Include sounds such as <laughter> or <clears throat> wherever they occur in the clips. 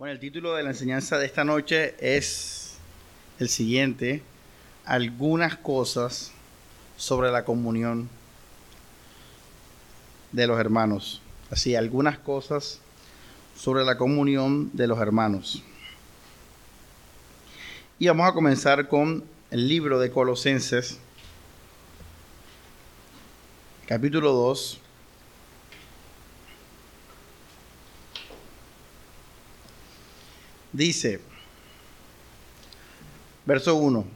Bueno, el título de la enseñanza de esta noche es el siguiente, algunas cosas sobre la comunión de los hermanos. Así, algunas cosas sobre la comunión de los hermanos. Y vamos a comenzar con el libro de Colosenses, capítulo 2 Dice, verso 1,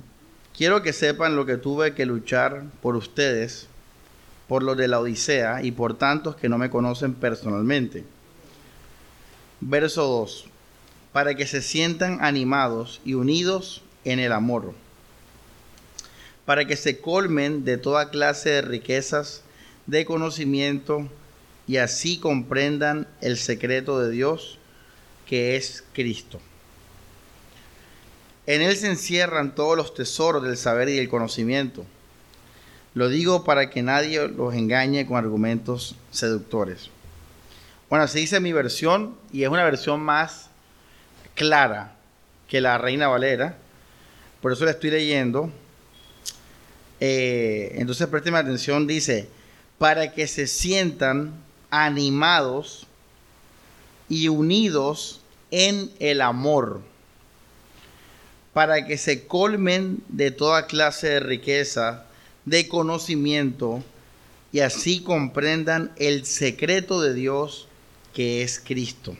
quiero que sepan lo que tuve que luchar por ustedes, por lo de la Odisea y por tantos que no me conocen personalmente. Verso 2, para que se sientan animados y unidos en el amor, para que se colmen de toda clase de riquezas, de conocimiento, y así comprendan el secreto de Dios que es Cristo. En Él se encierran todos los tesoros del saber y del conocimiento. Lo digo para que nadie los engañe con argumentos seductores. Bueno, así dice mi versión y es una versión más clara que la Reina Valera. Por eso la estoy leyendo. Eh, entonces presten atención, dice, para que se sientan animados y unidos en el amor, para que se colmen de toda clase de riqueza, de conocimiento, y así comprendan el secreto de Dios que es Cristo.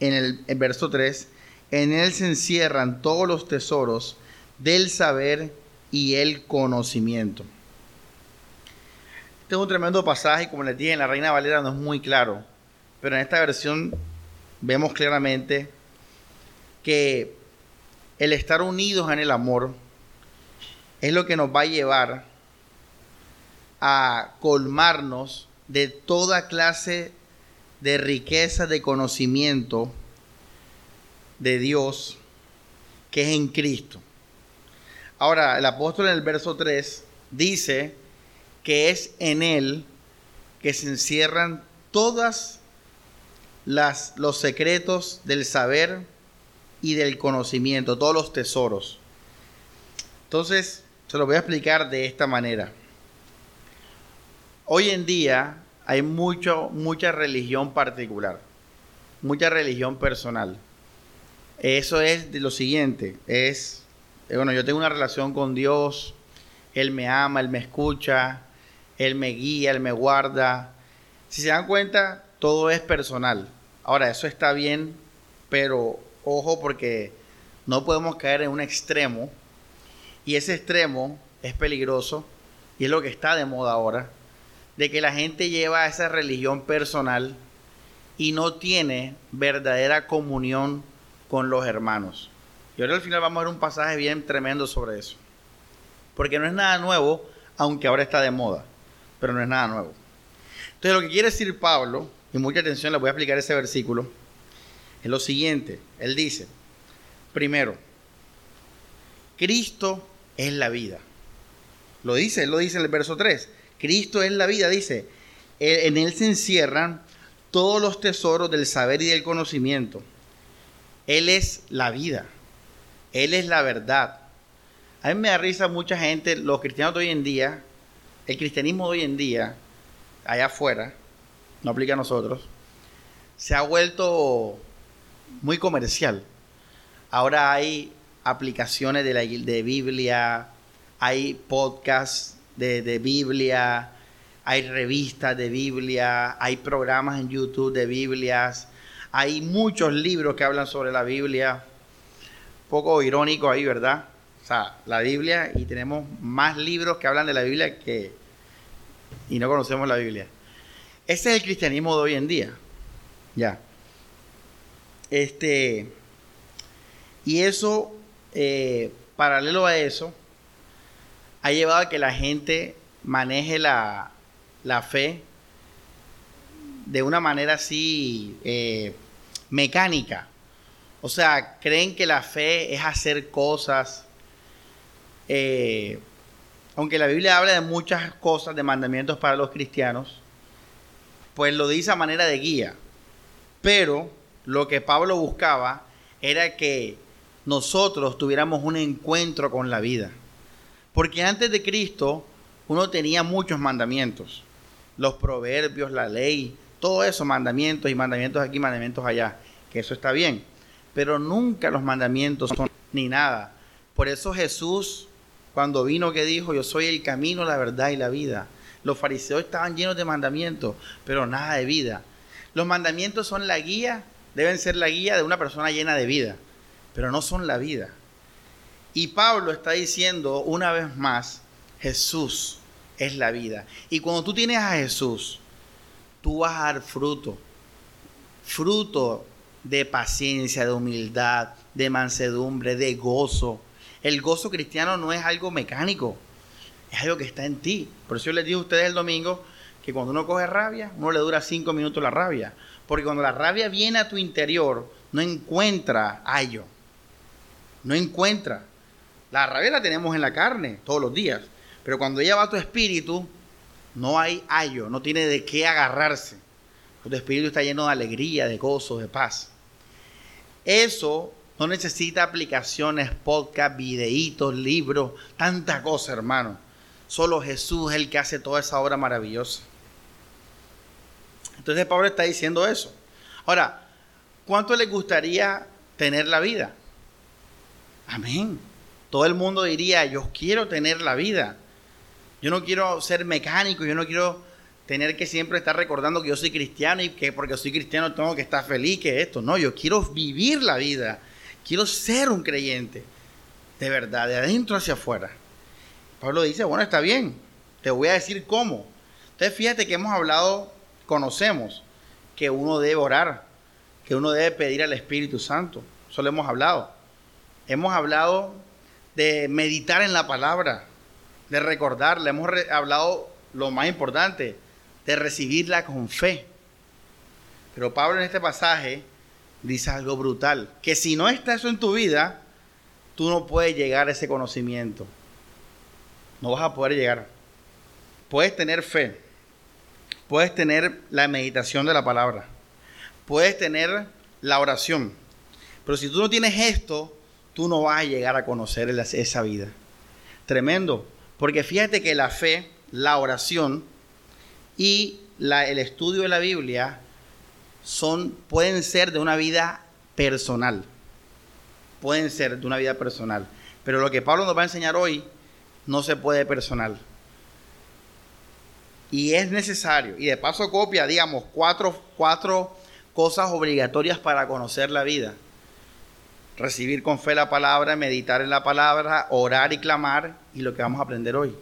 En el, verso 3, en él se encierran todos los tesoros del saber y el conocimiento. Este es un tremendo pasaje, como les dije en la Reina Valera no es muy claro, pero en esta versión vemos claramente que el estar unidos en el amor es lo que nos va a llevar a colmarnos de toda clase de riqueza de conocimiento de Dios que es en Cristo. Ahora, el apóstol en el verso 3 dice que es en Él que se encierran todas las, los secretos del saber y del conocimiento, todos los tesoros. Entonces, se lo voy a explicar de esta manera. Hoy en día hay mucho, mucha religión particular, mucha religión personal. Eso es de lo siguiente, es, eh, bueno, yo tengo una relación con Dios, Él me ama, Él me escucha, Él me guía, Él me guarda. Si se dan cuenta, todo es personal. Ahora, eso está bien, pero ojo porque no podemos caer en un extremo y ese extremo es peligroso y es lo que está de moda ahora, de que la gente lleva esa religión personal y no tiene verdadera comunión con los hermanos. Y ahora al final vamos a ver un pasaje bien tremendo sobre eso. Porque no es nada nuevo, aunque ahora está de moda, pero no es nada nuevo. Entonces lo que quiere decir Pablo y mucha atención, les voy a explicar ese versículo, es lo siguiente. Él dice, primero, Cristo es la vida. Lo dice, él lo dice en el verso 3. Cristo es la vida, dice. En él se encierran todos los tesoros del saber y del conocimiento. Él es la vida. Él es la verdad. A mí me da risa mucha gente, los cristianos de hoy en día, el cristianismo de hoy en día, allá afuera, no aplica a nosotros, se ha vuelto muy comercial. Ahora hay aplicaciones de, la, de Biblia, hay podcasts de, de Biblia, hay revistas de Biblia, hay programas en YouTube de Biblias, hay muchos libros que hablan sobre la Biblia. Poco irónico ahí, ¿verdad? O sea, la Biblia y tenemos más libros que hablan de la Biblia que... y no conocemos la Biblia. Ese es el cristianismo de hoy en día. Ya. Este. Y eso, eh, paralelo a eso, ha llevado a que la gente maneje la, fe de una manera así eh, mecánica. O sea, creen que la fe es hacer cosas. Eh, aunque la Biblia habla de muchas cosas, de mandamientos para los cristianos, pues lo dice a manera de guía. Pero lo que Pablo buscaba era que nosotros tuviéramos un encuentro con la vida. Porque antes de Cristo uno tenía muchos mandamientos. Los proverbios, la ley, todo eso, mandamientos y mandamientos aquí, mandamientos allá. Que eso está bien. Pero nunca los mandamientos son ni nada. Por eso Jesús, cuando vino, que dijo, yo soy el camino, la verdad y la vida. Los fariseos estaban llenos de mandamientos, pero nada de vida. Los mandamientos son la guía, deben ser la guía de una persona llena de vida, pero no son la vida. Y Pablo está diciendo una vez más, Jesús es la vida. Y cuando tú tienes a Jesús, tú vas a dar fruto. Fruto de paciencia, de humildad, de mansedumbre, de gozo. El gozo cristiano no es algo mecánico, es algo que está en ti. Por eso yo les digo a ustedes el domingo que cuando uno coge rabia, uno le dura cinco minutos la rabia. Porque cuando la rabia viene a tu interior, no encuentra ayo. No encuentra. La rabia la tenemos en la carne todos los días. Pero cuando ella va a tu espíritu, no hay ayo, no tiene de qué agarrarse. Tu espíritu está lleno de alegría, de gozo, de paz. Eso no necesita aplicaciones, podcast, videitos, libros, tanta cosa, hermano. Solo Jesús es el que hace toda esa obra maravillosa. Entonces Pablo está diciendo eso. Ahora, ¿cuánto le gustaría tener la vida? Amén. Todo el mundo diría, yo quiero tener la vida. Yo no quiero ser mecánico, yo no quiero tener que siempre estar recordando que yo soy cristiano y que porque soy cristiano tengo que estar feliz, que esto. No, yo quiero vivir la vida. Quiero ser un creyente. De verdad, de adentro hacia afuera. Pablo dice, bueno, está bien. Te voy a decir cómo. Entonces fíjate que hemos hablado conocemos que uno debe orar, que uno debe pedir al Espíritu Santo. Eso lo hemos hablado. Hemos hablado de meditar en la palabra, de recordarla. Hemos hablado lo más importante, de recibirla con fe. Pero Pablo en este pasaje dice algo brutal, que si no está eso en tu vida, tú no puedes llegar a ese conocimiento. No vas a poder llegar. Puedes tener fe, puedes tener la meditación de la palabra, puedes tener la oración, pero si tú no tienes esto, tú no vas a llegar a conocer esa vida. Tremendo, porque fíjate que la fe, la oración y el estudio de la Biblia son, pueden ser de una vida personal. Pueden ser de una vida personal. Pero lo que Pablo nos va a enseñar hoy no se puede personal y es necesario. Y de paso copia, digamos, cuatro, cuatro cosas obligatorias para conocer la vida. Recibir con fe la palabra, meditar en la palabra, orar y clamar, y lo que vamos a aprender hoy.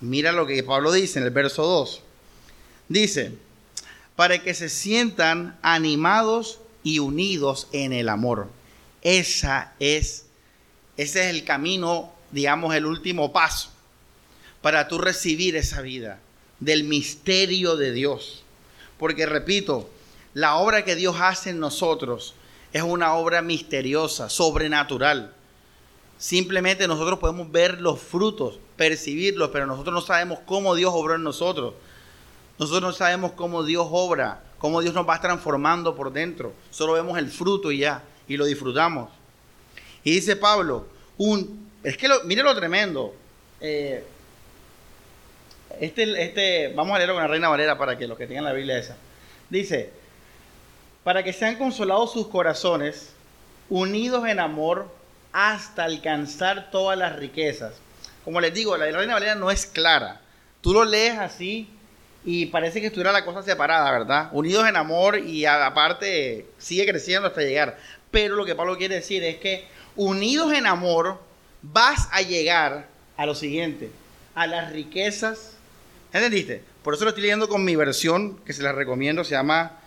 Mira lo que Pablo dice en el verso 2. Dice, para que se sientan animados y unidos en el amor. Esa es, ese es el camino, digamos, el último paso para tú recibir esa vida del misterio de Dios. Porque repito, la obra que Dios hace en nosotros es una obra misteriosa, sobrenatural. Simplemente nosotros podemos ver los frutos, percibirlos, pero nosotros no sabemos cómo Dios obró en nosotros. Nosotros no sabemos cómo Dios obra, cómo Dios nos va transformando por dentro. Solo vemos el fruto y ya, y lo disfrutamos. Y dice Pablo, un, es que lo, mire lo tremendo. Eh, este, este, vamos a leerlo con la Reina Valera para que los que tengan la Biblia esa. Dice, para que sean consolados sus corazones, unidos en amor hasta alcanzar todas las riquezas. Como les digo, la Reina Valera no es clara. Tú lo lees así y parece que estuviera la cosa separada, ¿verdad? Unidos en amor y aparte sigue creciendo hasta llegar. Pero lo que Pablo quiere decir es que unidos en amor vas a llegar a lo siguiente, a las riquezas ¿Entendiste? Por eso lo estoy leyendo con mi versión, que se la recomiendo, se llama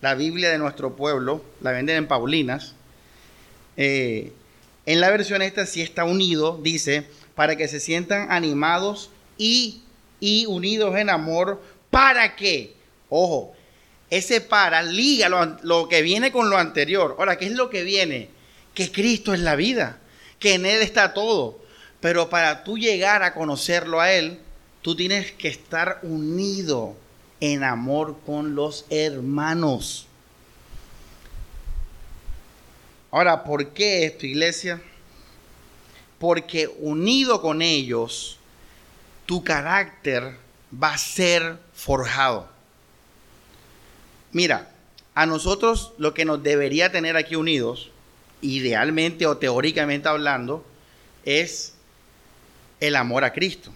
La Biblia de nuestro pueblo, la venden en Paulinas. Eh, en la versión esta sí está unido, dice, para que se sientan animados y, y unidos en amor, para que, ojo, ese para liga lo, lo que viene con lo anterior. Ahora, ¿qué es lo que viene? Que Cristo es la vida, que en Él está todo. Pero para tú llegar a conocerlo a Él, Tú tienes que estar unido en amor con los hermanos. Ahora, ¿por qué esto, iglesia? Porque unido con ellos, tu carácter va a ser forjado. Mira, a nosotros lo que nos debería tener aquí unidos, idealmente o teóricamente hablando, es el amor a Cristo.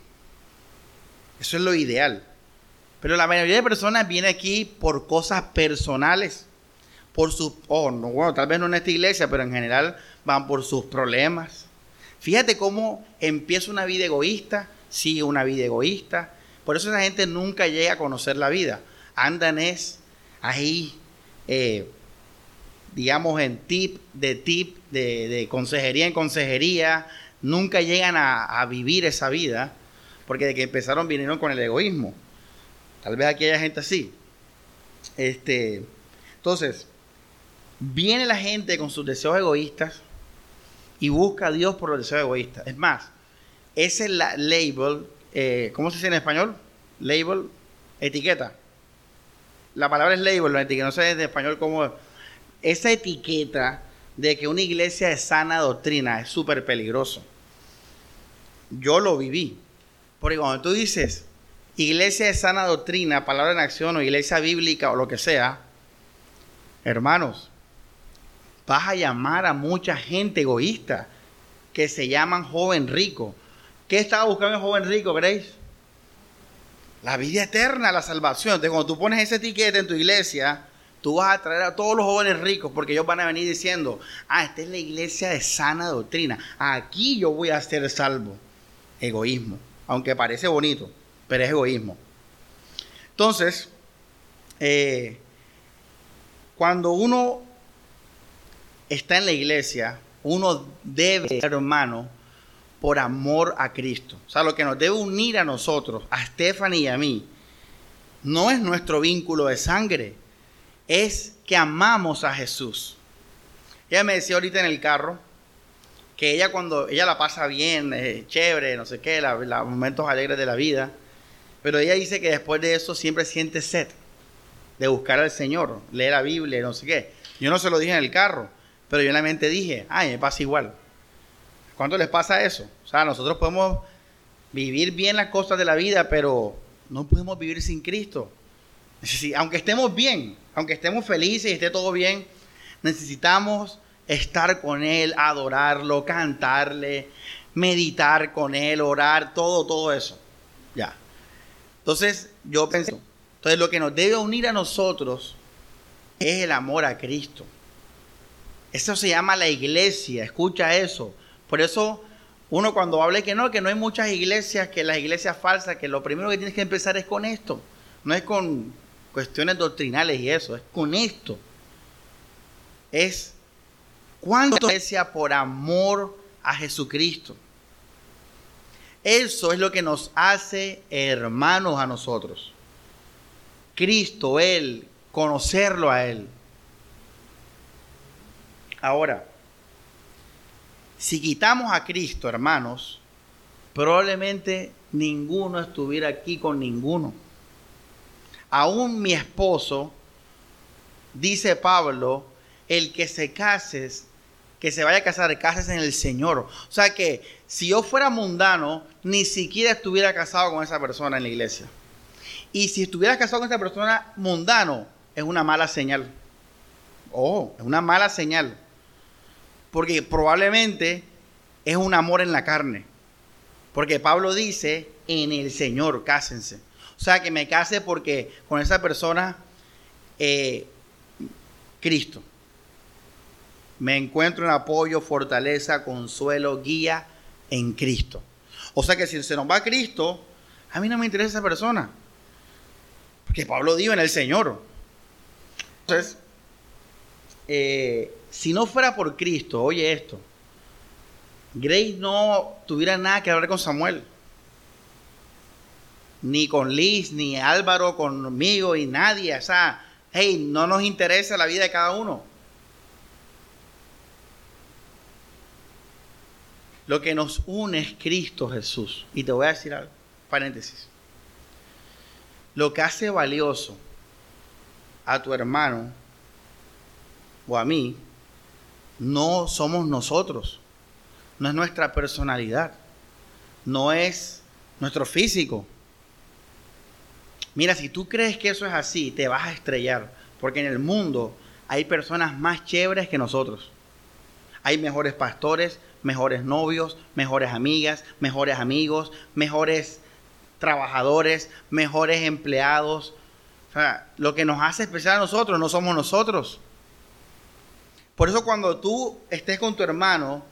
Eso es lo ideal. Pero la mayoría de personas viene aquí por cosas personales, por sus, oh, no, bueno, tal vez no en esta iglesia, pero en general van por sus problemas. Fíjate cómo empieza una vida egoísta, sigue una vida egoísta. Por eso esa gente nunca llega a conocer la vida. Andan es ahí, eh, digamos, en tip de tip, de, consejería en consejería. Nunca llegan a, vivir esa vida, porque de que empezaron vinieron con el egoísmo. Tal vez aquí haya gente así. Este, entonces, viene la gente con sus deseos egoístas y busca a Dios por los deseos egoístas. Es más, ese es la label, eh, ¿cómo se dice en español? Label, etiqueta. La palabra es label, la etiqueta, no sé en español cómo. Esa etiqueta de que una iglesia de sana doctrina es súper peligroso. Yo lo viví. Porque cuando tú dices, iglesia de sana doctrina, palabra en acción o iglesia bíblica o lo que sea, hermanos, vas a llamar a mucha gente egoísta que se llaman joven rico. ¿Qué estaba buscando el joven rico, Grace? La vida eterna, la salvación. Entonces, cuando tú pones esa etiqueta en tu iglesia, tú vas a traer a todos los jóvenes ricos porque ellos van a venir diciendo, ah, esta es la iglesia de sana doctrina. Aquí yo voy a ser salvo. Egoísmo. Aunque parece bonito pero es egoísmo. Entonces, eh, cuando uno está en la iglesia, uno debe ser hermano por amor a Cristo. O sea, lo que nos debe unir a nosotros, a Stephanie y a mí, no es nuestro vínculo de sangre, es que amamos a Jesús. Ella me decía ahorita en el carro que ella cuando ella la pasa bien, chévere, no sé qué, los momentos alegres de la vida, pero ella dice que después de eso siempre siente sed de buscar al Señor, leer la Biblia, no sé qué. Yo no se lo dije en el carro, pero yo en la mente dije, ay, me pasa igual. ¿Cuánto les pasa eso? O sea, nosotros podemos vivir bien las cosas de la vida, pero no podemos vivir sin Cristo. Aunque estemos bien, aunque estemos felices y esté todo bien, necesitamos estar con Él, adorarlo, cantarle, meditar con Él, orar, todo, todo eso. Ya. Entonces, yo pienso, entonces lo que nos debe unir a nosotros es el amor a Cristo. Eso se llama la iglesia, escucha eso. Por eso uno cuando habla que no, que no hay muchas iglesias, que las iglesias falsas, que lo primero que tienes que empezar es con esto. No es con cuestiones doctrinales y eso, es con esto. Es cuánto iglesia por amor a Jesucristo. Eso es lo que nos hace hermanos a nosotros. Cristo, Él, conocerlo a Él. Ahora, si quitamos a Cristo, hermanos, probablemente ninguno estuviera aquí con ninguno. Aún mi esposo, dice Pablo, el que se case que se vaya a casar, cases en el Señor. O sea que si yo fuera mundano, ni siquiera estuviera casado con esa persona en la iglesia. Y si estuviera casado con esa persona mundano, es una mala señal. Oh, es una mala señal. Porque probablemente es un amor en la carne. Porque Pablo dice, en el Señor, cásense. O sea, que me case porque con esa persona, eh, Cristo me encuentro en apoyo, fortaleza, consuelo, guía en Cristo. O sea que si se nos va Cristo, a mí no me interesa esa persona. Porque Pablo dijo en el Señor. Entonces, eh, si no fuera por Cristo, oye esto, Grace no tuviera nada que hablar con Samuel. Ni con Liz, ni Álvaro conmigo, y nadie. O sea, hey, no nos interesa la vida de cada uno. Lo que nos une es Cristo Jesús. Y te voy a decir algo, paréntesis. Lo que hace valioso a tu hermano o a mí no somos nosotros, no es nuestra personalidad, no es nuestro físico. Mira, si tú crees que eso es así, te vas a estrellar, porque en el mundo hay personas más chéveres que nosotros. Hay mejores pastores, mejores novios, mejores amigas, mejores amigos, mejores trabajadores, mejores empleados. O sea, lo que nos hace especial a nosotros no somos nosotros. Por eso cuando tú estés con tu hermano,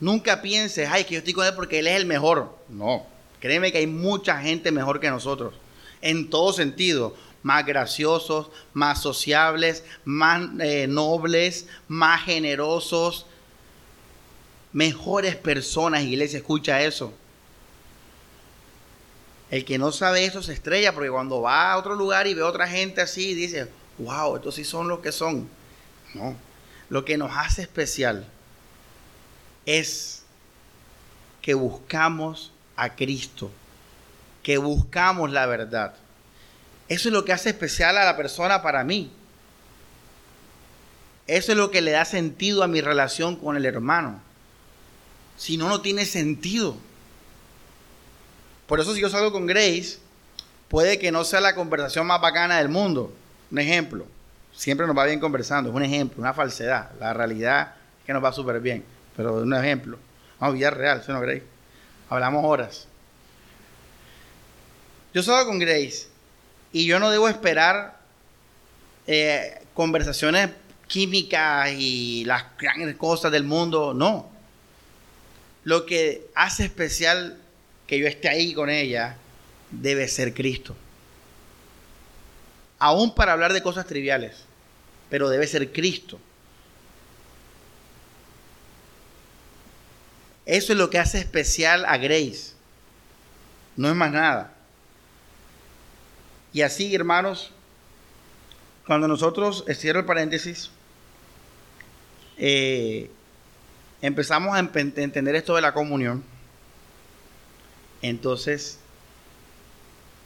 nunca pienses, ay, que yo estoy con él porque él es el mejor. No, créeme que hay mucha gente mejor que nosotros. En todo sentido. Más graciosos, más sociables, más eh, nobles, más generosos, mejores personas, iglesia, escucha eso. El que no sabe eso se estrella porque cuando va a otro lugar y ve a otra gente así, dice, wow, estos sí son los que son. No, lo que nos hace especial es que buscamos a Cristo, que buscamos la verdad. Eso es lo que hace especial a la persona para mí. Eso es lo que le da sentido a mi relación con el hermano. Si no, no tiene sentido. Por eso si yo salgo con Grace, puede que no sea la conversación más bacana del mundo. Un ejemplo. Siempre nos va bien conversando. Es un ejemplo, una falsedad. La realidad es que nos va súper bien. Pero un ejemplo. Vamos, vida real, ¿sí no, Grace? Hablamos horas. Yo salgo con Grace y yo no debo esperar eh, conversaciones químicas y las grandes cosas del mundo. No. Lo que hace especial que yo esté ahí con ella, debe ser Cristo. Aún para hablar de cosas triviales, pero debe ser Cristo. Eso es lo que hace especial a Grace. No es más nada. Y así, hermanos, cuando nosotros, cierro el paréntesis, eh, empezamos a entender esto de la comunión, entonces,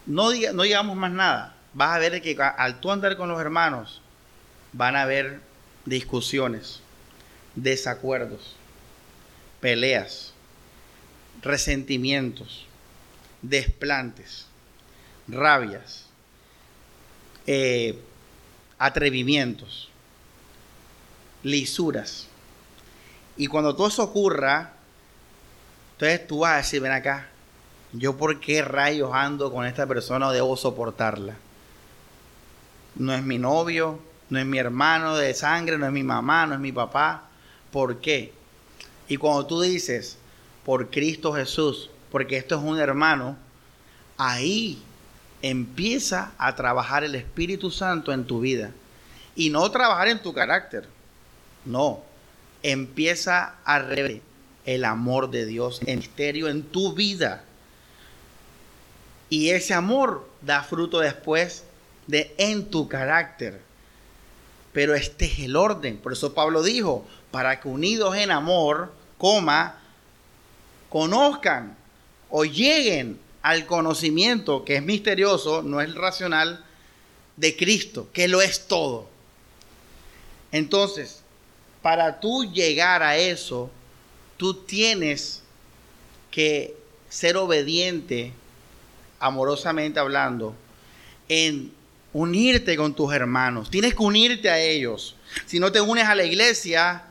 no, no digamos más nada. Vas a ver que al tú andar con los hermanos, van a haber discusiones, desacuerdos, peleas, resentimientos, desplantes, rabias, eh, atrevimientos, lisuras. Y cuando todo eso ocurra, entonces tú vas a decir, ven acá, yo por qué rayos ando con esta persona o debo soportarla. No es mi novio, no es mi hermano de sangre, no es mi mamá, no es mi papá. ¿Por qué? Y cuando tú dices, por Cristo Jesús, porque esto es un hermano, ahí empieza a trabajar el Espíritu Santo en tu vida. Y no trabajar en tu carácter. No. Empieza a revelar el amor de Dios en misterio en tu vida. Y ese amor da fruto después de en tu carácter. Pero este es el orden. Por eso Pablo dijo, para que unidos en amor, coma, conozcan o lleguen al conocimiento que es misterioso, no es racional, de Cristo, que lo es todo. Entonces, para tú llegar a eso, tú tienes que ser obediente amorosamente hablando, en unirte con tus hermanos. Tienes que unirte a ellos. Si no te unes a la iglesia,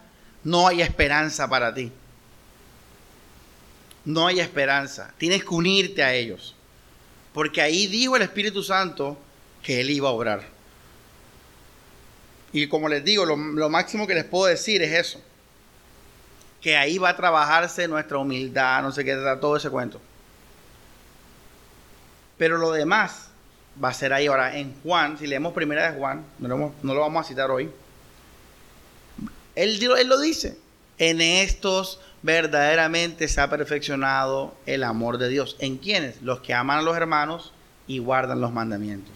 no hay esperanza para ti. No hay esperanza. Tienes que unirte a ellos. Porque ahí dijo el Espíritu Santo que Él iba a obrar. Y como les digo, lo, lo máximo que les puedo decir es eso. Que ahí va a trabajarse nuestra humildad, no sé qué, todo ese cuento. Pero lo demás va a ser ahí. Ahora, en Juan, si leemos primera de Juan, no lo, vamos a citar hoy. Él, él lo dice. En estos verdaderamente se ha perfeccionado el amor de Dios. ¿En quiénes? Los que aman a los hermanos y guardan los mandamientos.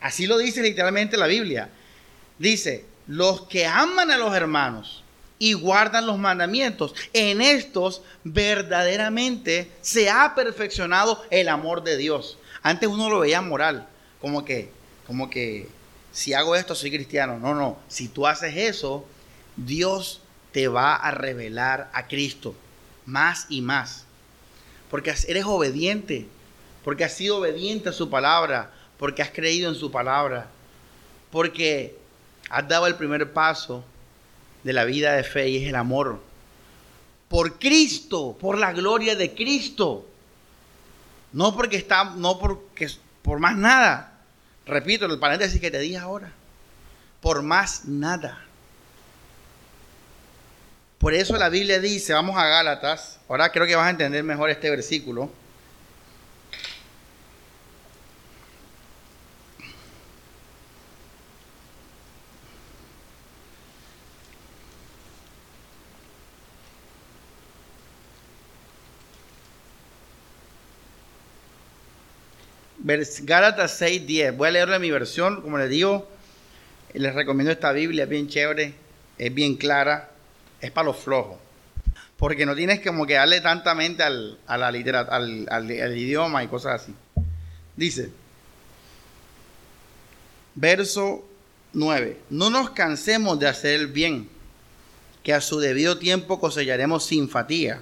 Así lo dice literalmente la Biblia. Dice, los que aman a los hermanos y guardan los mandamientos. En estos verdaderamente se ha perfeccionado el amor de Dios. Antes uno lo veía moral, como que, como que si hago esto soy cristiano. No, no, si tú haces eso, Dios te va a revelar a Cristo más y más. Porque eres obediente, porque has sido obediente a su palabra, porque has creído en su palabra, porque has dado el primer paso de la vida de fe y es el amor. Por Cristo, por la gloria de Cristo. No porque está, no porque por más nada. Repito, el paréntesis que te dije ahora. Por más nada. Por eso la Biblia dice, vamos a Gálatas, ahora creo que vas a entender mejor este versículo. Gálatas 6, 10. Voy a leerlo en mi versión, como les digo, les recomiendo esta Biblia, es bien chévere, es bien clara, es para los flojos. Porque no tienes como que darle tanta mente al, a la al, al idioma y cosas así. Dice, verso 9, no nos cansemos de hacer el bien, que a su debido tiempo cosecharemos sin fatiga.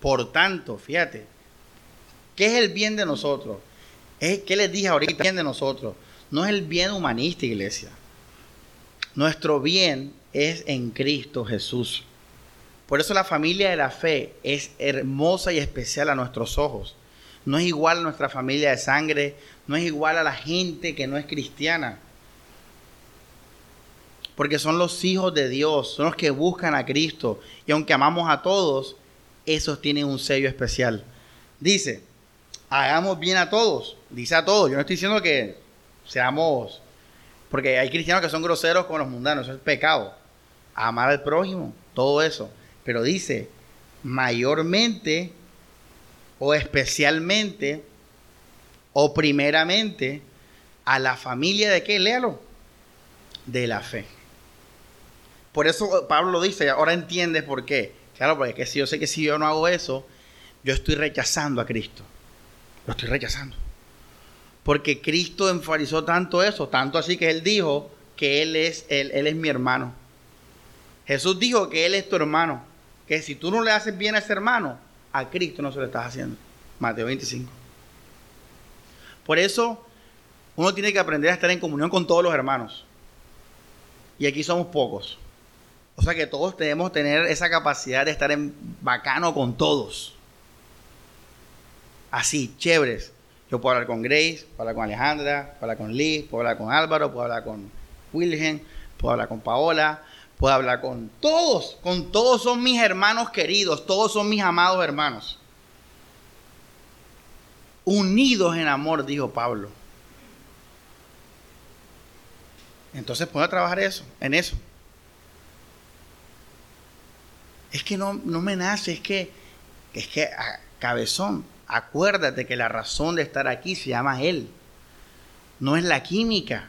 Por tanto, fíjate, ¿qué es el bien de nosotros? ¿Qué les dije ahorita? bien de nosotros. No es el bien humanista, iglesia. Nuestro bien es en Cristo Jesús. Por eso la familia de la fe es hermosa y especial a nuestros ojos. No es igual a nuestra familia de sangre, no es igual a la gente que no es cristiana. Porque son los hijos de Dios, son los que buscan a Cristo. Y aunque amamos a todos, esos tienen un sello especial. Dice, hagamos bien a todos. Dice a todos. Yo no estoy diciendo que seamos. Porque hay cristianos que son groseros con los mundanos. Eso es pecado. Amar al prójimo. Todo eso. Pero dice mayormente o especialmente o primeramente a la familia de qué? Léalo. De la fe. Por eso Pablo lo dice, ahora entiendes por qué. Claro, porque si yo sé que si yo no hago eso, yo estoy rechazando a Cristo. Lo estoy rechazando. Porque Cristo enfatizó tanto eso, tanto así que Él dijo que Él es, él, él es mi hermano. Jesús dijo que Él es tu hermano. Que si tú no le haces bien a ese hermano, a Cristo no se lo estás haciendo. Mateo 25. Por eso uno tiene que aprender a estar en comunión con todos los hermanos. Y aquí somos pocos. O sea que todos tenemos que tener esa capacidad de estar en bacano con todos así, chéveres. Yo puedo hablar con Grace, puedo hablar con Alejandra, puedo hablar con Liz, puedo hablar con Álvaro, puedo hablar con Wilhelm, puedo hablar con Paola, puedo hablar con todos, con todos son mis hermanos queridos, todos son mis amados hermanos. Unidos en amor, dijo Pablo. Entonces puedo trabajar eso, en eso. Es que no, no me nace, es que, es que, ah, cabezón, acuérdate que la razón de estar aquí se llama Él. No es la química.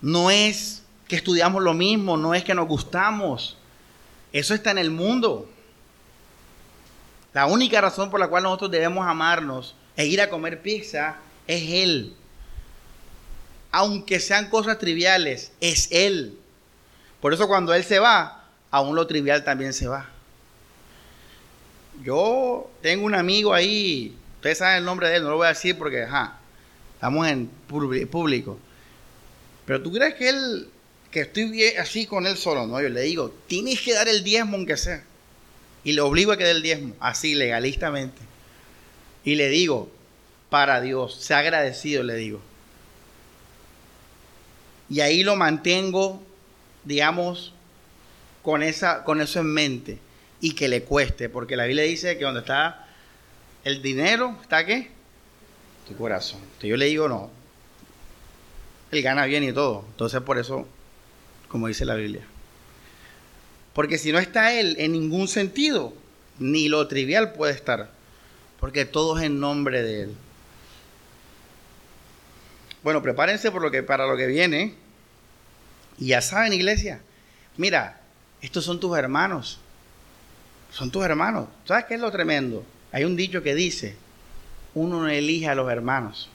No es que estudiamos lo mismo, no es que nos gustamos. Eso está en el mundo. La única razón por la cual nosotros debemos amarnos e ir a comer pizza es Él. Aunque sean cosas triviales, es Él. Por eso cuando Él se va, aún lo trivial también se va. Yo tengo un amigo ahí, ustedes saben el nombre de él, no lo voy a decir porque, ajá, estamos en público. Pero tú crees que él, que estoy así con él solo, no, yo le digo, tienes que dar el diezmo aunque sea. Y le obligo a que dé el diezmo, así legalistamente. Y le digo, para Dios, sea agradecido, le digo. Y ahí lo mantengo, digamos, con, esa, con eso en mente y que le cueste, porque la Biblia dice que donde está el dinero, ¿está qué? Tu corazón. Entonces yo le digo, no, él gana bien y todo. Entonces por eso, como dice la Biblia. Porque si no está él en ningún sentido, ni lo trivial puede estar, porque todo es en nombre de él. Bueno, prepárense para lo que viene. Y ya saben, iglesia, mira, estos son tus hermanos son tus hermanos. ¿Sabes qué es lo tremendo? Hay un dicho que dice, uno no elige a los hermanos,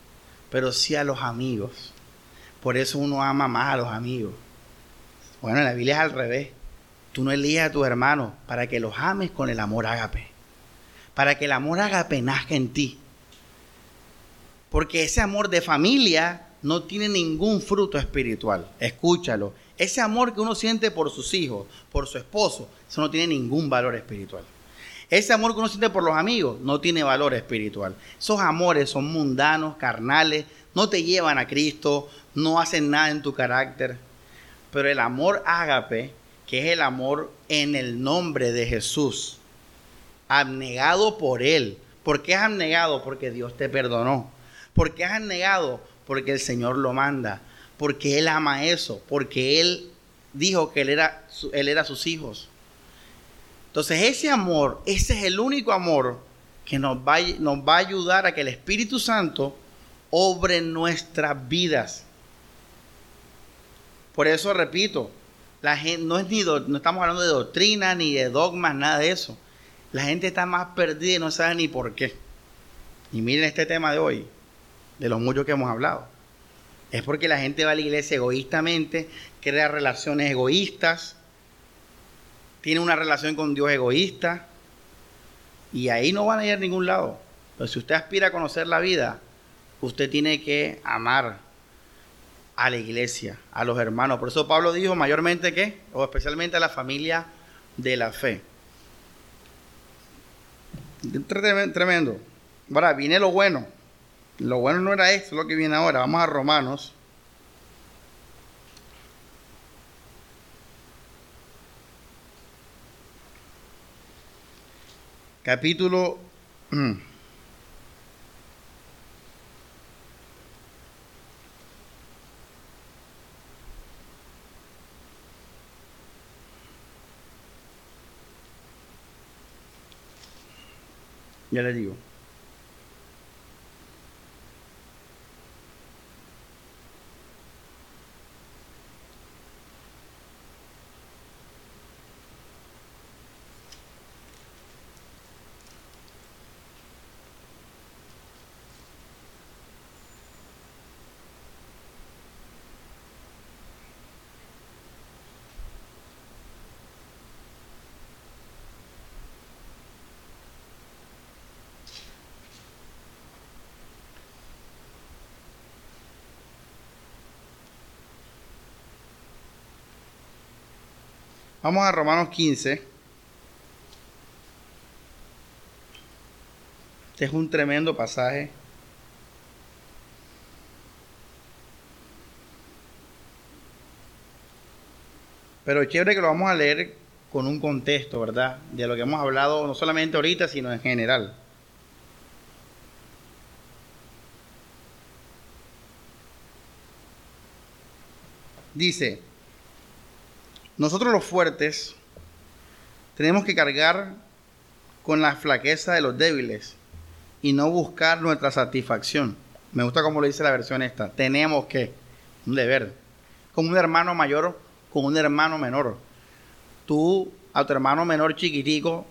pero sí a los amigos. Por eso uno ama más a los amigos. Bueno, en la Biblia es al revés. Tú no eliges a tus hermanos para que los ames con el amor ágape. Para que el amor ágape nazca en ti. Porque ese amor de familia no tiene ningún fruto espiritual. Escúchalo. Ese amor que uno siente por sus hijos, por su esposo, eso no tiene ningún valor espiritual. Ese amor que uno siente por los amigos no tiene valor espiritual. Esos amores son mundanos, carnales, no te llevan a Cristo, no hacen nada en tu carácter. Pero el amor ágape, que es el amor en el nombre de Jesús, abnegado por Él. ¿Por qué es abnegado? Porque Dios te perdonó. ¿Por qué es abnegado? Porque el Señor lo manda. Porque Él ama eso. Porque Él dijo que Él era, él era sus hijos. Entonces ese amor, ese es el único amor que nos va, nos va a ayudar a que el Espíritu Santo obre nuestras vidas. Por eso repito, la gente, no, es ni no estamos hablando de doctrina ni de dogmas, nada de eso. La gente está más perdida y no sabe ni por qué. Y miren este tema de hoy, de los muchos que hemos hablado. Es porque la gente va a la iglesia egoístamente, crea relaciones egoístas, tiene una relación con Dios egoísta, y ahí no van a ir a ningún lado. Pero si usted aspira a conocer la vida, usted tiene que amar a la iglesia, a los hermanos. Por eso Pablo dijo mayormente que, o especialmente a la familia de la fe. Tremendo. Ahora, viene lo bueno. Lo bueno no era esto, lo que viene ahora. Vamos a Romanos. Capítulo <clears throat> Ya le digo. Vamos a Romanos 15. Este es un tremendo pasaje. Pero chévere que lo vamos a leer con un contexto, ¿verdad? De lo que hemos hablado no solamente ahorita, sino en general. Dice, nosotros los fuertes tenemos que cargar con la flaqueza de los débiles y no buscar nuestra satisfacción. Me gusta como lo dice la versión esta. Tenemos que, un deber, como un hermano mayor con un hermano menor. Tú a tu hermano menor chiquitico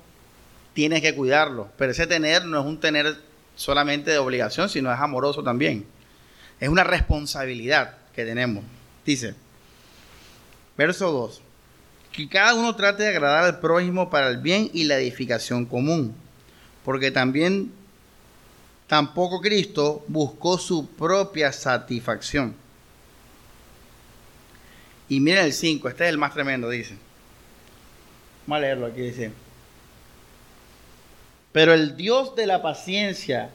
tienes que cuidarlo, pero ese tener no es un tener solamente de obligación, sino es amoroso también. Es una responsabilidad que tenemos. Dice, verso 2 que cada uno trate de agradar al prójimo para el bien y la edificación común, porque también tampoco Cristo buscó su propia satisfacción. Y miren el 5, este es el más tremendo, dice. Vamos a leerlo aquí, dice. Pero el Dios de la paciencia,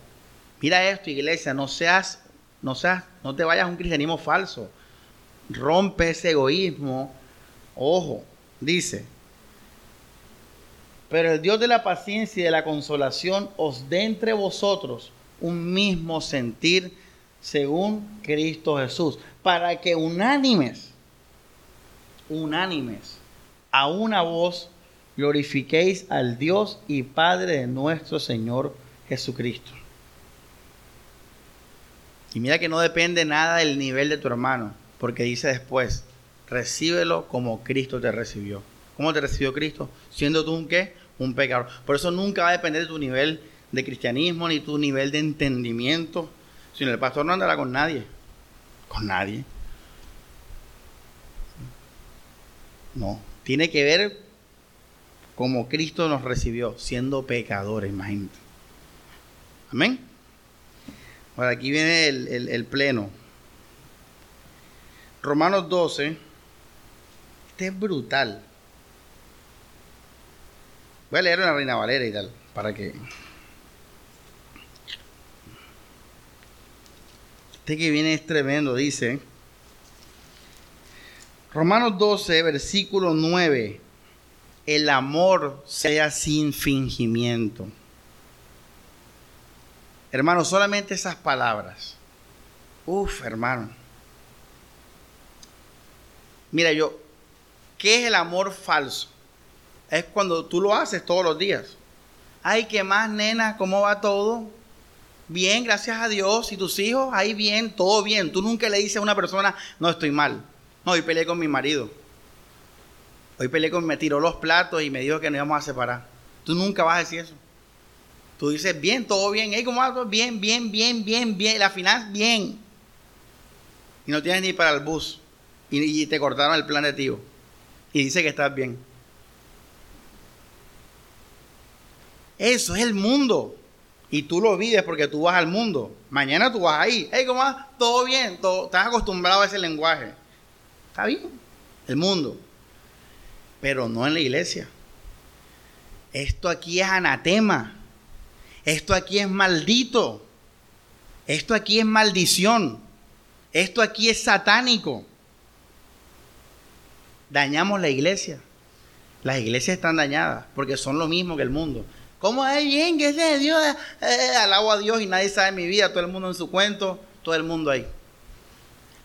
mira esto, iglesia, no seas, no seas, no te vayas a un cristianismo falso. Rompe ese egoísmo. Ojo, dice, pero el Dios de la paciencia y de la consolación os dé entre vosotros un mismo sentir según Cristo Jesús, para que unánimes, unánimes, a una voz glorifiquéis al Dios y Padre de nuestro Señor Jesucristo. Y mira que no depende nada del nivel de tu hermano, porque dice después, recíbelo como Cristo te recibió. ¿Cómo te recibió Cristo? Siendo tú un qué? Un pecador. Por eso nunca va a depender de tu nivel de cristianismo ni tu nivel de entendimiento. Sino el pastor no andará con nadie. Con nadie. No. Tiene que ver como Cristo nos recibió, siendo pecadores, imagínate. Amén. Ahora aquí viene el, el pleno. Romanos 12. Es brutal. Voy a leer la Reina Valera y tal, para que... Este que viene es tremendo, dice. Romanos 12, versículo 9. El amor sea sin fingimiento. Hermano, solamente esas palabras. Uf, hermano. Mira, yo, ¿qué es el amor falso? Es cuando tú lo haces todos los días. Ay, ¿qué más, nena? ¿Cómo va todo? Bien, gracias a Dios. ¿Y tus hijos? Ahí bien, todo bien. Tú nunca le dices a una persona, no estoy mal. No, hoy peleé con mi marido. Hoy peleé con, me tiró los platos y me dijo que nos íbamos a separar. Tú nunca vas a decir eso. Tú dices, bien, todo bien. Hey, ¿Cómo va todo? Bien, bien, bien, bien, bien. La final, bien. Y no tienes ni para el bus. Y, te cortaron el plan de tío. Y dice que estás bien. Eso es el mundo. Y tú lo vives porque tú vas al mundo. Mañana tú vas ahí. ¿cómo vas? Todo bien. Todo, estás acostumbrado a ese lenguaje. Está bien. El mundo. Pero no en la iglesia. Esto aquí es anatema. Esto aquí es maldito. Esto aquí es maldición. Esto aquí es satánico. Dañamos la iglesia. Las iglesias están dañadas porque son lo mismo que el mundo. ¿Cómo es bien que de Dios? Eh, alabo a Dios y nadie sabe mi vida, todo el mundo en su cuento, todo el mundo ahí.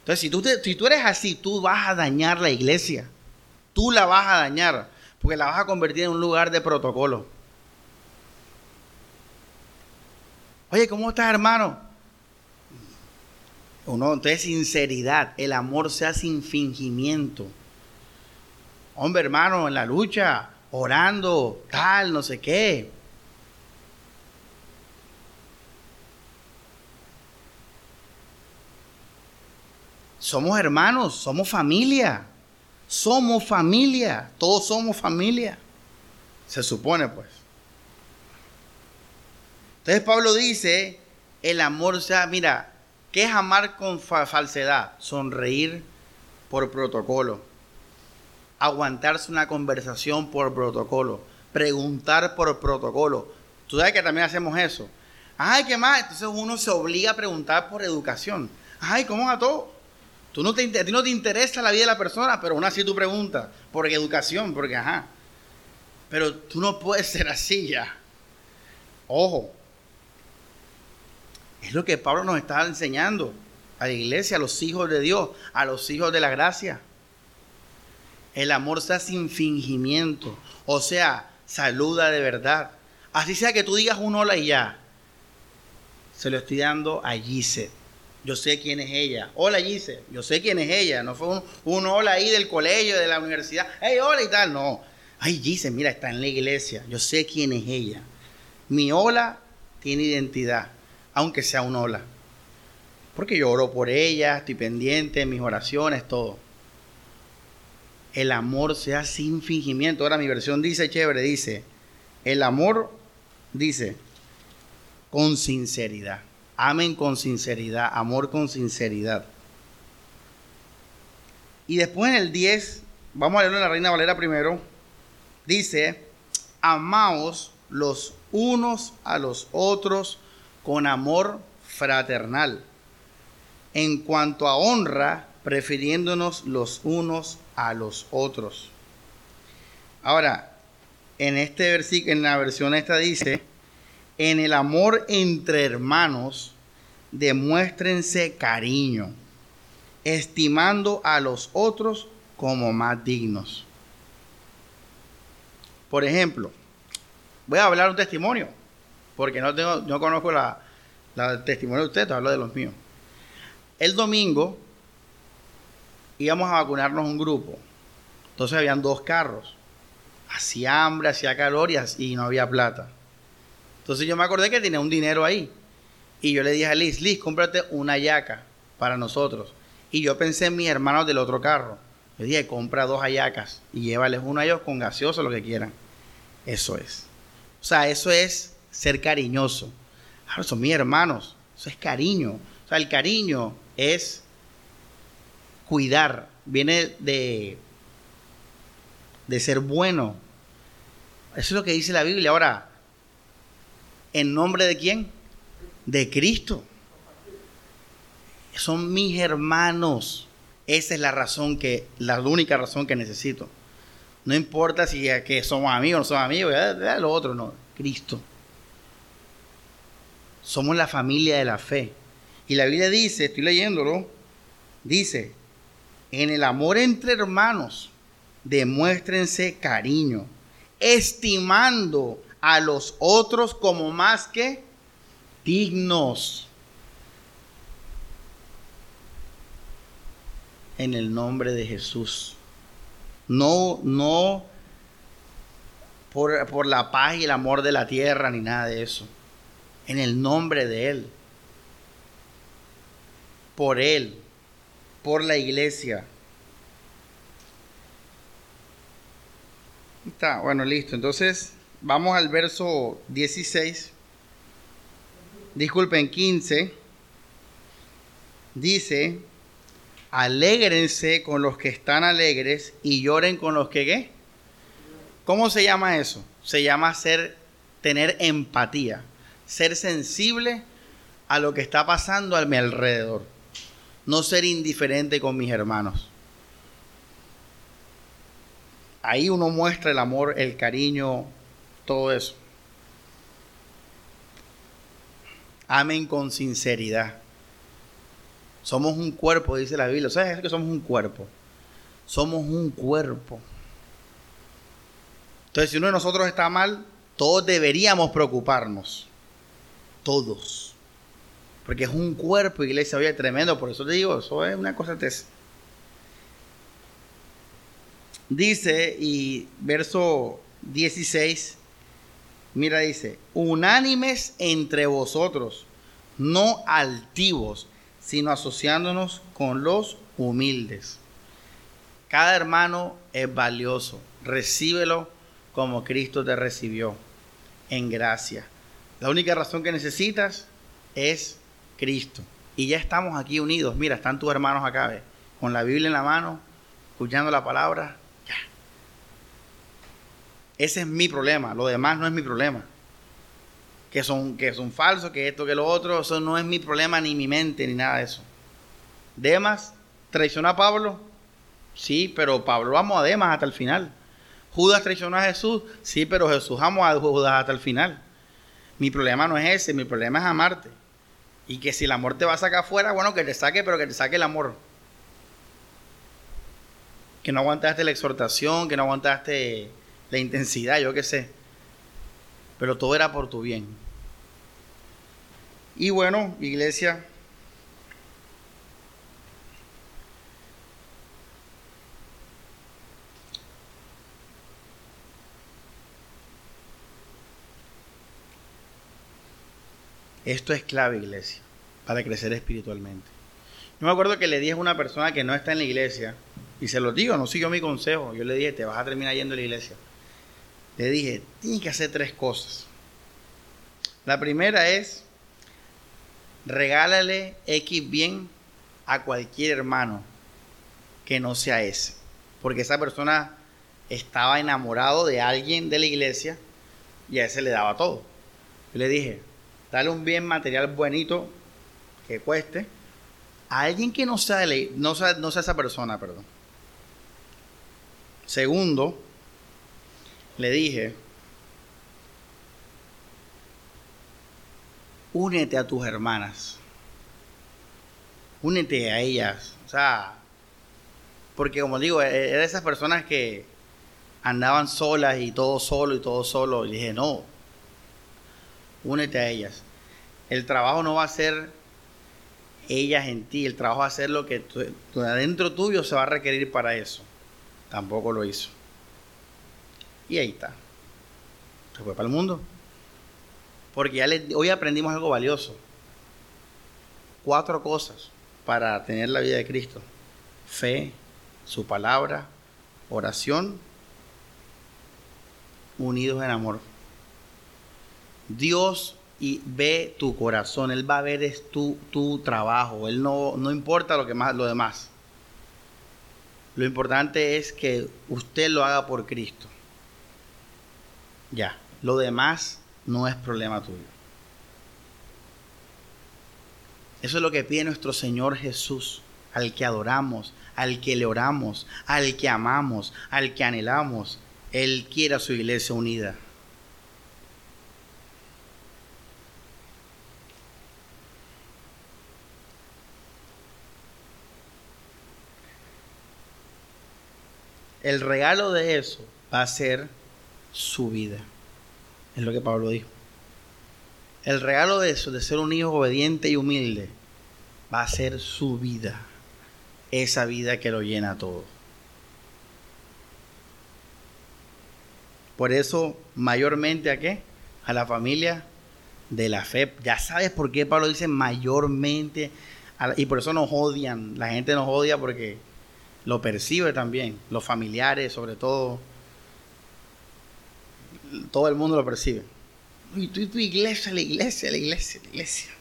Entonces, si tú, si tú eres así, tú vas a dañar la iglesia. Tú la vas a dañar porque la vas a convertir en un lugar de protocolo. Oye, ¿cómo estás, hermano? Uno, entonces, sinceridad. El amor sea sin fingimiento. Hombre, hermano, en la lucha, orando, tal, no sé qué. Somos hermanos, somos familia. Somos familia, todos somos familia. Se supone pues. Entonces Pablo dice, el amor, sea, mira, ¿qué es amar con falsedad? Sonreír por protocolo. Aguantarse una conversación por protocolo. Preguntar por protocolo. Tú sabes que también hacemos eso. Ay, ¿qué más? Entonces uno se obliga a preguntar por educación. Ay, ¿cómo a todo? Tú no te, a ti no te interesa la vida de la persona, pero aún así tú preguntas por educación, porque ajá. Pero tú no puedes ser así ya. Ojo, es lo que Pablo nos está enseñando a la iglesia, a los hijos de Dios, a los hijos de la gracia. El amor sea sin fingimiento, o sea, saluda de verdad. Así sea que tú digas un hola y ya. Se lo estoy dando a Gise. Yo sé quién es ella. Hola Gise, yo sé quién es ella. No fue un, un, hola ahí del colegio, de la universidad. Hey, hola y tal. No. Ay, Gise, mira, está en la iglesia. Yo sé quién es ella. Mi hola tiene identidad aunque sea un hola. Porque yo oro por ella, estoy pendiente, mis oraciones, todo. El amor sea sin fingimiento. Ahora mi versión dice, chévere, dice, el amor dice, con sinceridad. Amen con sinceridad, amor con sinceridad. Y después en el 10, vamos a leerlo en la Reina Valera primero, dice, amaos los unos a los otros con amor fraternal. En cuanto a honra, prefiriéndonos los unos a los otros. Ahora, en este versículo, en la versión esta dice, en el amor entre hermanos, demuéstrense cariño, estimando a los otros como más dignos. Por ejemplo, voy a hablar un testimonio porque no conozco la, la testimonio de ustedes, hablo de los míos. El domingo íbamos a vacunarnos un grupo. Entonces habían dos carros. Hacía hambre, hacía calor y, no había plata. Entonces yo me acordé que tenía un dinero ahí. Y yo le dije a Liz, Liz, cómprate una yaca para nosotros. Y yo pensé en mis hermanos del otro carro. Le dije, compra dos ayacas y llévales una a ellos con gaseoso, lo que quieran. Eso es. O sea, eso es ser cariñoso. Ahora son mis hermanos. Eso es cariño. O sea, el cariño es cuidar. Viene de, de ser bueno. Eso es lo que dice la Biblia. Ahora, ¿en nombre de quién? De Cristo. Son mis hermanos. Esa es la razón que, la única razón que necesito. No importa si que somos amigos o no somos amigos, lo otro no. Cristo. Somos la familia de la fe. Y la Biblia dice, estoy leyéndolo, dice, en el amor entre hermanos, demuéstrense cariño, estimando a los otros como más que dignos. En el nombre de Jesús. No, no por, por la paz y el amor de la tierra ni nada de eso. En el nombre de Él. Por Él. Por la iglesia. Está, bueno, listo. Entonces, vamos al verso 16. Disculpen, 15. Dice, alégrense con los que están alegres y lloren con los que qué. ¿Cómo se llama eso? Se llama ser, tener empatía, ser sensible a lo que está pasando a mi alrededor, no ser indiferente con mis hermanos. Ahí uno muestra el amor, el cariño, todo eso. Amen con sinceridad. Somos un cuerpo, dice la Biblia. ¿Sabes que somos un cuerpo? Somos un cuerpo. Entonces, si uno de nosotros está mal, todos deberíamos preocuparnos. Todos. Porque es un cuerpo, iglesia, oye, tremendo. Por eso te digo, eso es una cosa tes. Dice, y verso 16, mira, dice, unánimes entre vosotros, no altivos, sino asociándonos con los humildes. Cada hermano es valioso. Recíbelo como Cristo te recibió, en gracia. La única razón que necesitas es Cristo. Y ya estamos aquí unidos. Mira, están tus hermanos acá, con la Biblia en la mano, escuchando la palabra. Ya. Ese es mi problema. Lo demás no es mi problema que son, que son falsos, que esto, que lo otro, eso no es mi problema, ni mi mente, ni nada de eso. Demas traicionó a Pablo, sí, pero Pablo amó a Demas hasta el final. Judas traicionó a Jesús, sí, pero Jesús amó a Judas hasta el final. Mi problema no es ese, mi problema es amarte. Y que si el amor te va a sacar afuera, bueno, que te saque, pero que te saque el amor. Que no aguantaste la exhortación, que no aguantaste la intensidad, yo qué sé. Pero todo era por tu bien. Y bueno, iglesia, Esto es clave, iglesia, para crecer espiritualmente. Yo me acuerdo que le dije a una persona que no está en la iglesia, y se lo digo, no siguió mi consejo. Yo le dije, te vas a terminar yendo a la iglesia. Le dije, tienes que hacer tres cosas. La primera es regálale X bien a cualquier hermano que no sea ese. Porque esa persona estaba enamorado de alguien de la iglesia y a ese le daba todo. Yo le dije, dale un bien material bonito que cueste a alguien que no sea, no sea, no sea esa persona, perdón. Segundo, le dije, únete a tus hermanas. Únete a ellas. O sea, porque como digo, e-, era esas personas que andaban solas y todo solo y todo solo. Y dije, no, únete a ellas. El trabajo no va a ser ellas en ti, el trabajo va a ser lo que adentro tuyo se va a requerir para eso. Tampoco lo hizo. Y ahí está. Se fue para el mundo. Porque hoy aprendimos algo valioso. Cuatro cosas para tener la vida de Cristo. Fe, su palabra, oración, unidos en amor. Dios y ve tu corazón, Él va a ver es tu, tu trabajo, Él no, no importa lo, que más, lo demás. Lo importante es que usted lo haga por Cristo. Ya, lo demás no es problema tuyo. Eso es lo que pide nuestro Señor Jesús, al que adoramos, al que le oramos, al que amamos, al que anhelamos. Él quiere a su iglesia unida. El regalo de eso va a ser su vida. Es lo que Pablo dijo. El regalo de eso, de ser un hijo obediente y humilde, va a ser su vida. Esa vida que lo llena todo. Por eso, mayormente a qué? A la familia de la fe. Ya sabes por qué Pablo dice mayormente. y por eso nos odian. La gente nos odia porque lo percibe también. Los familiares, sobre todo. Todo el mundo lo percibe. Y tu, tu iglesia, la iglesia, la iglesia, la iglesia.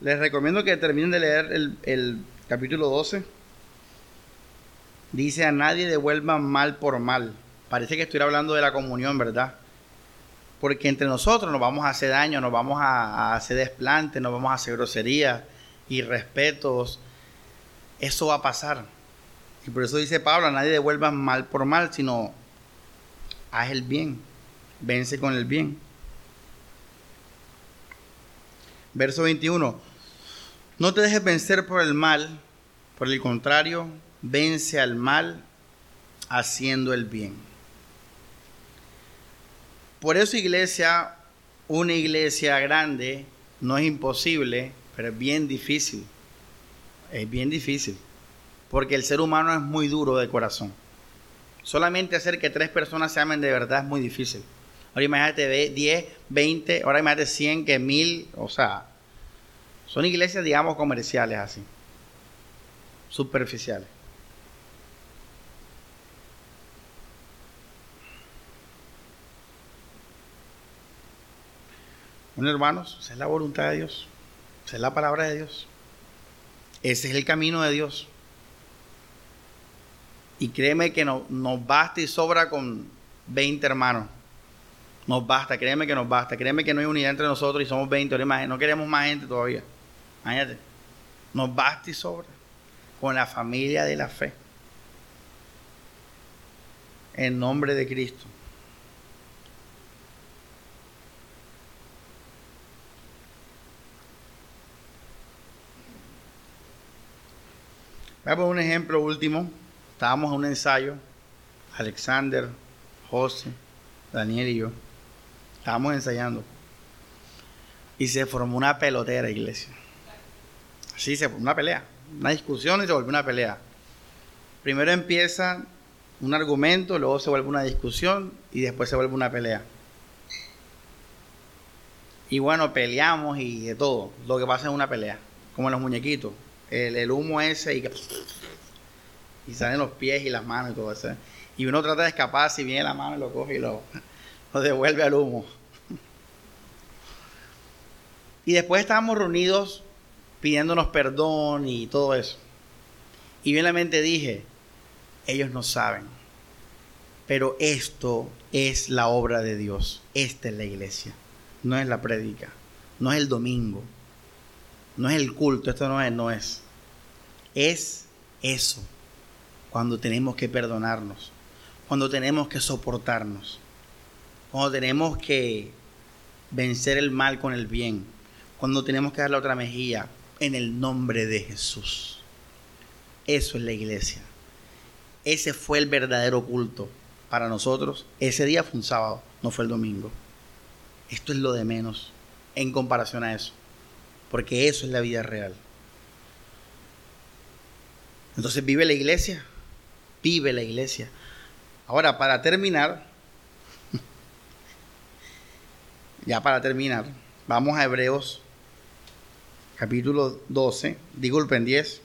Les recomiendo que terminen de leer el, el capítulo 12. Dice a nadie devuelva mal por mal. Parece que estoy hablando de la comunión, ¿verdad? Porque entre nosotros nos vamos a hacer daño, nos vamos a, hacer desplantes, nos vamos a hacer groserías, irrespetos. Eso va a pasar. Y por eso dice Pablo, a nadie devuelva mal por mal, sino haz el bien, vence con el bien. Verso 21. No te dejes vencer por el mal, por el contrario, vence al mal haciendo el bien. Por eso iglesia, una iglesia grande, no es imposible, pero es bien difícil. Es bien difícil. Porque el ser humano es muy duro de corazón. Solamente hacer que tres personas se amen de verdad es muy difícil. Ahora imagínate 10, 20, ahora imagínate 100, que mil, o sea, son iglesias, digamos, comerciales así, superficiales. Bueno, hermanos, esa es la voluntad de Dios. Esa es la palabra de Dios. Ese es el camino de Dios. Y créeme que no, nos basta y sobra con 20 hermanos. Nos basta, créeme que nos basta. Créeme que no hay unidad entre nosotros y somos 20. No queremos más gente todavía. Imagínate. Nos basta y sobra con la familia de la fe. En nombre de Cristo. Voy a poner un ejemplo último. Estábamos en un ensayo, Alexander, José, Daniel y yo. Estábamos ensayando. Y se formó una pelotera, iglesia. Así se formó una pelea. Una discusión y se volvió una pelea. Primero empieza un argumento, luego se vuelve una discusión y después se vuelve una pelea. Y bueno, peleamos y de todo. Lo que pasa es una pelea. Como en los muñequitos el, humo ese y, y salen los pies y las manos y todo eso. Y uno trata de escapar, si viene la mano lo coge y <laughs> lo, devuelve al humo. Y después estábamos reunidos pidiéndonos perdón y todo eso. Y bien la mente dije, ellos no saben, pero esto es la obra de Dios, esta es la iglesia, no es la prédica, no es el domingo, no es el culto, esto no es, no es. Es eso, cuando tenemos que perdonarnos, cuando tenemos que soportarnos, cuando tenemos que vencer el mal con el bien, cuando tenemos que dar la otra mejilla en el nombre de Jesús. Eso es la iglesia. Ese fue el verdadero culto para nosotros. Ese día fue un sábado, no fue el domingo. Esto es lo de menos en comparación a eso porque eso es la vida real. Entonces vive la iglesia, vive la iglesia. Ahora, para terminar, <laughs> ya para terminar, vamos a Hebreos capítulo 12, disculpen 10.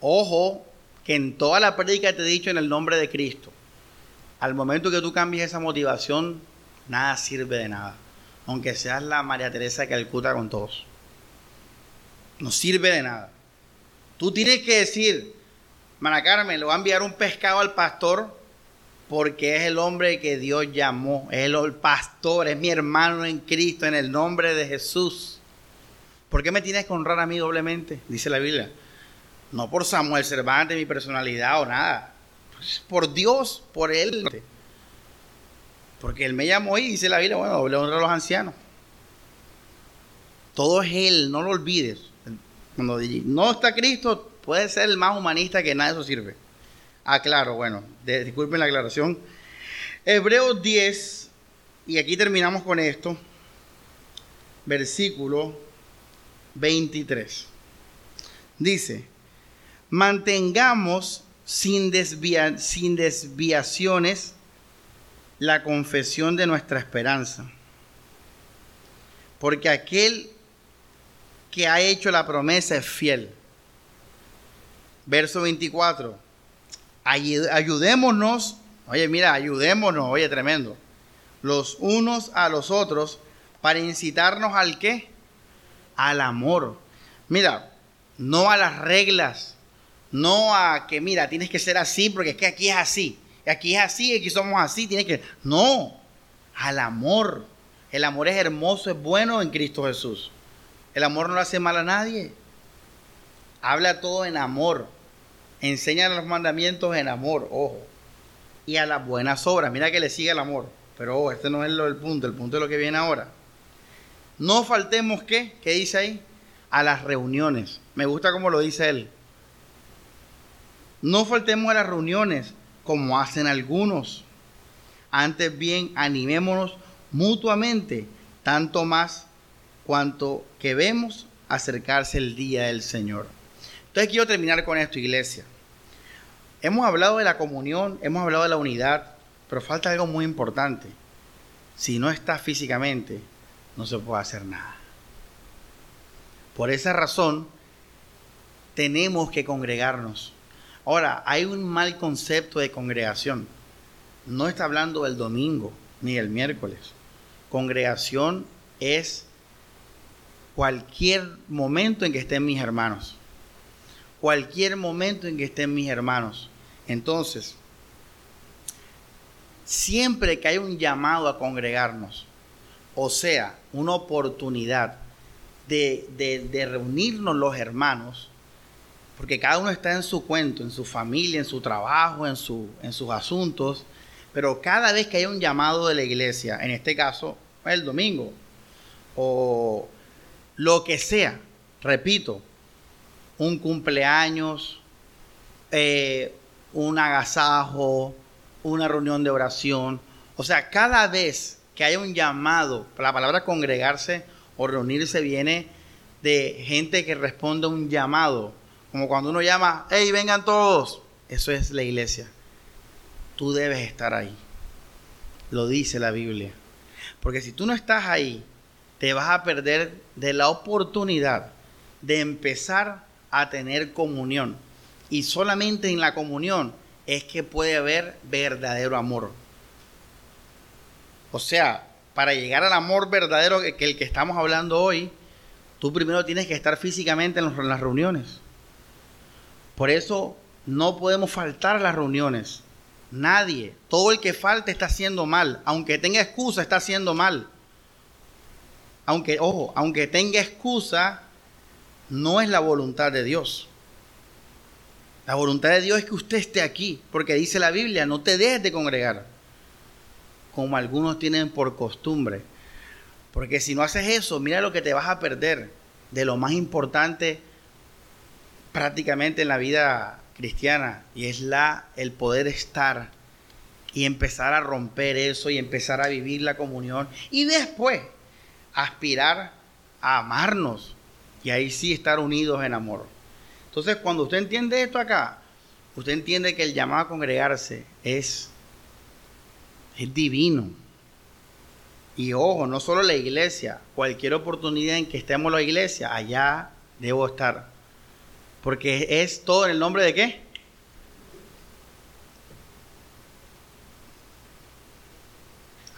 Ojo, que en toda la prédica te he dicho en el nombre de Cristo. Al momento que tú cambies esa motivación, nada sirve de nada. Aunque seas la María Teresa de Calcuta con todos. No sirve de nada. Tú tienes que decir, Mana Carmen, le voy a enviar un pescado al pastor porque es el hombre que Dios llamó. Es el pastor, es mi hermano en Cristo, en el nombre de Jesús. ¿Por qué me tienes que honrar a mí doblemente? Dice la Biblia. No por Samuel Cervantes, mi personalidad o nada. Pues por Dios, por Él. Porque Él me llamó y dice la Biblia, bueno, le honra a los ancianos. Todo es Él, no lo olvides. Cuando no está Cristo, puede ser el más humanista que nada de eso sirve. Ah, claro, bueno, disculpen la aclaración. Hebreos 10, y aquí terminamos con esto, versículo 23. Dice, mantengamos sin, desviaciones la confesión de nuestra esperanza. Porque aquel que ha hecho la promesa es fiel. Verso 24. Ayudémonos, oye, mira, ayudémonos, oye, tremendo. Los unos a los otros para incitarnos al qué? Al amor. Mira, no a las reglas, no a que, mira, tienes que ser así porque es que aquí es así. Aquí es así, aquí somos así, tienes que... No, al amor. El amor es hermoso, es bueno en Cristo Jesús. El amor no le hace mal a nadie. Habla todo en amor. Enseña los mandamientos en amor, ojo. Y a las buenas obras. Mira que le sigue el amor. Pero este no es el punto. El punto es lo que viene ahora. No faltemos, ¿qué? ¿Qué dice ahí? A las reuniones. Me gusta como lo dice él. No faltemos a las reuniones como hacen algunos. Antes bien, animémonos mutuamente, tanto más cuanto que vemos acercarse el día del Señor. Entonces quiero terminar con esto, iglesia. Hemos hablado de la comunión, hemos hablado de la unidad, pero falta algo muy importante. Si no está físicamente, no se puede hacer nada. Por esa razón, tenemos que congregarnos. Ahora, hay un mal concepto de congregación. No está hablando del domingo ni el miércoles. Congregación es cualquier momento en que estén mis hermanos. Cualquier momento en que estén mis hermanos. Entonces, siempre que hay un llamado a congregarnos, o sea, una oportunidad de, de reunirnos los hermanos, porque cada uno está en su cuento, en su familia, en su trabajo, en, su, en sus asuntos, pero cada vez que hay un llamado de la iglesia, en este caso el domingo, o lo que sea, repito, un cumpleaños, eh, un agasajo, una reunión de oración, o sea, cada vez que hay un llamado, la palabra congregarse o reunirse viene de gente que responde a un llamado como cuando uno llama, hey, vengan todos. Eso es la iglesia. Tú debes estar ahí. Lo dice la Biblia. Porque si tú no estás ahí, te vas a perder de la oportunidad de empezar a tener comunión. Y solamente en la comunión es que puede haber verdadero amor. O sea, para llegar al amor verdadero que el que estamos hablando hoy, tú primero tienes que estar físicamente en las reuniones. Por eso no podemos faltar a las reuniones. Nadie. Todo el que falte está haciendo mal. Aunque tenga excusa, está haciendo mal. Aunque, ojo, aunque tenga excusa, no es la voluntad de Dios. La voluntad de Dios es que usted esté aquí, porque dice la Biblia, no te dejes de congregar, como algunos tienen por costumbre. Porque si no haces eso, mira lo que te vas a perder de lo más importante prácticamente en la vida cristiana y es la el poder estar y empezar a romper eso y empezar a vivir la comunión y después aspirar a amarnos y ahí sí estar unidos en amor. Entonces, cuando usted entiende esto acá, usted entiende que el llamado a congregarse es, es divino. Y ojo, no solo la iglesia, cualquier oportunidad en que estemos la iglesia, allá debo estar. Porque es todo en el nombre de qué?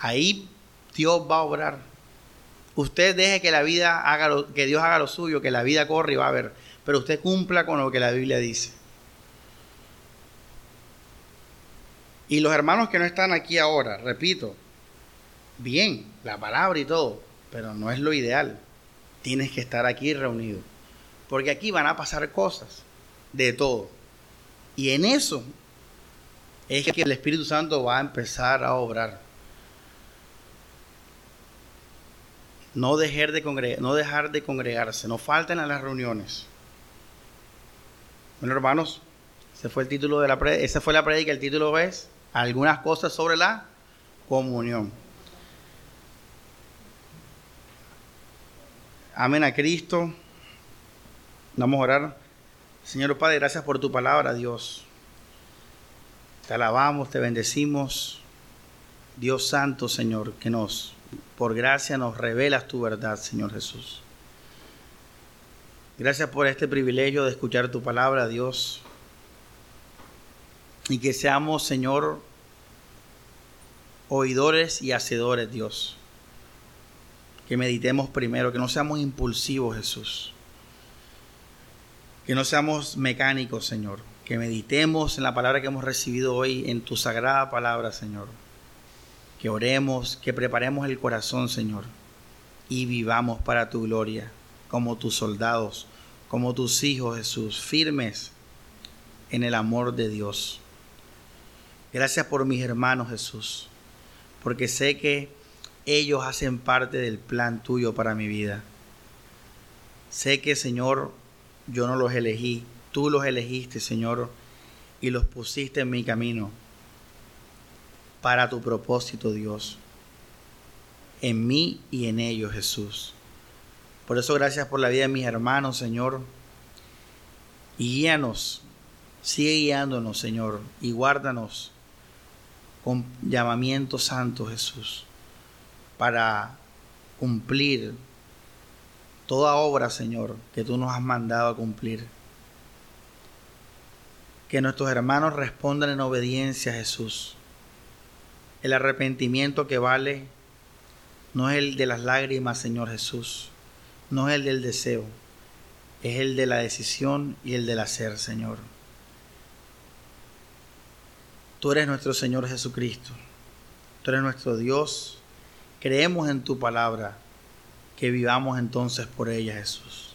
Ahí Dios va a obrar. Usted deje que la vida haga lo, que Dios haga lo suyo, que la vida corre y va a ver. Pero usted cumpla con lo que la Biblia dice. Y los hermanos que no están aquí ahora, repito, bien, la palabra y todo, pero no es lo ideal. Tienes que estar aquí reunido. Porque aquí van a pasar cosas de todo. Y en eso es que el Espíritu Santo va a empezar a obrar. No dejar de, no dejar de congregarse, no falten a las reuniones. Bueno, hermanos, ese fue el título de la esa fue la predica, el título es algunas cosas sobre la comunión. Amén a Cristo. Vamos a orar. Señor Padre, gracias por tu palabra, Dios. Te alabamos, te bendecimos. Dios Santo, Señor, que nos, por gracia, nos revelas tu verdad, Señor Jesús. Gracias por este privilegio de escuchar tu palabra, Dios. Y que seamos, Señor, oidores y hacedores, Dios. Que meditemos primero, que no seamos impulsivos, Jesús. Que no seamos mecánicos, Señor. Que meditemos en la palabra que hemos recibido hoy, en tu sagrada palabra, Señor. Que oremos, que preparemos el corazón, Señor. Y vivamos para tu gloria, como tus soldados, como tus hijos, Jesús, firmes en el amor de Dios. Gracias por mis hermanos, Jesús porque sé que ellos hacen parte del plan tuyo para mi vida. Sé que, Señor, yo no los elegí, tú los elegiste, Señor, y los pusiste en mi camino para tu propósito, Dios, en mí y en ellos, Jesús. Por eso gracias por la vida de mis hermanos, Señor. Y guíanos, sigue guiándonos, Señor, y guárdanos con llamamiento santo, Jesús, para cumplir toda obra, Señor, que tú nos has mandado a cumplir. Que nuestros hermanos respondan en obediencia, Jesús. El arrepentimiento que vale no es el de las lágrimas, Señor Jesús. No es el del deseo. Es el de la decisión y el del hacer, Señor. Tú eres nuestro Señor Jesucristo. Tú eres nuestro Dios. Creemos en tu palabra. Que vivamos entonces por ella, Jesús.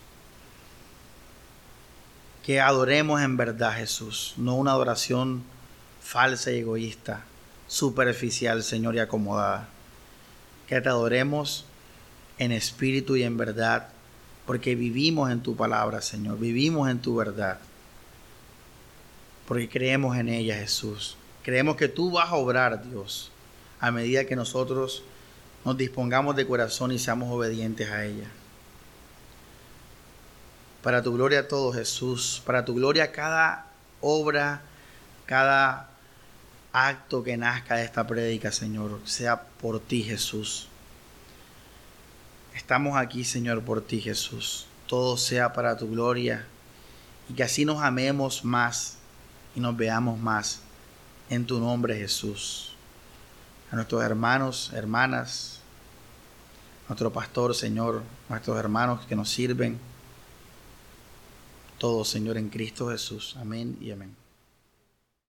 Que adoremos en verdad, Jesús. No una adoración falsa y egoísta, superficial, Señor, y acomodada. Que te adoremos en espíritu y en verdad, porque vivimos en tu palabra, Señor. Vivimos en tu verdad. Porque creemos en ella, Jesús. Creemos que tú vas a obrar, Dios, a medida que nosotros nos dispongamos de corazón y seamos obedientes a ella. Para tu gloria todo, Jesús. Para tu gloria cada obra, cada acto que nazca de esta prédica, Señor, sea por ti, Jesús. Estamos aquí, Señor, por ti, Jesús. Todo sea para tu gloria y que así nos amemos más y nos veamos más en tu nombre Jesús. A nuestros hermanos, hermanas, nuestro pastor, Señor, nuestros hermanos que nos sirven, todos, Señor, en Cristo Jesús. Amén y amén.